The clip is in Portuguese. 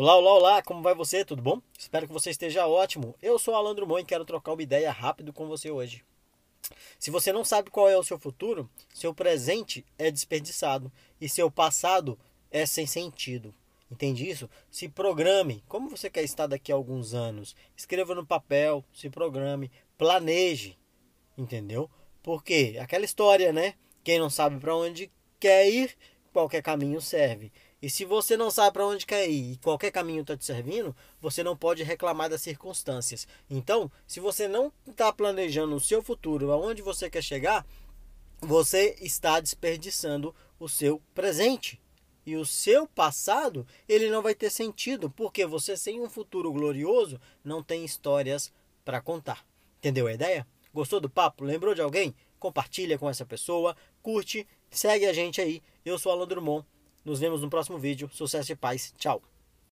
Olá, olá, olá, como vai você? Tudo bom? Espero que você esteja ótimo. Eu sou Alandro Mon e quero trocar uma ideia rápido com você hoje. Se você não sabe qual é o seu futuro, seu presente é desperdiçado e seu passado é sem sentido. Entende isso? Se programe. Como você quer estar daqui a alguns anos? Escreva no papel, se programe, planeje. Entendeu? Porque aquela história, né? Quem não sabe para onde quer ir, qualquer caminho serve. E se você não sabe para onde quer ir e qualquer caminho está te servindo, você não pode reclamar das circunstâncias. Então, se você não está planejando o seu futuro, aonde você quer chegar, você está desperdiçando o seu presente. E o seu passado, ele não vai ter sentido, porque você sem um futuro glorioso não tem histórias para contar. Entendeu a ideia? Gostou do papo? Lembrou de alguém? Compartilha com essa pessoa, curte, segue a gente aí. Eu sou Alan Drummond. Nos vemos no próximo vídeo. Sucesso e paz. Tchau.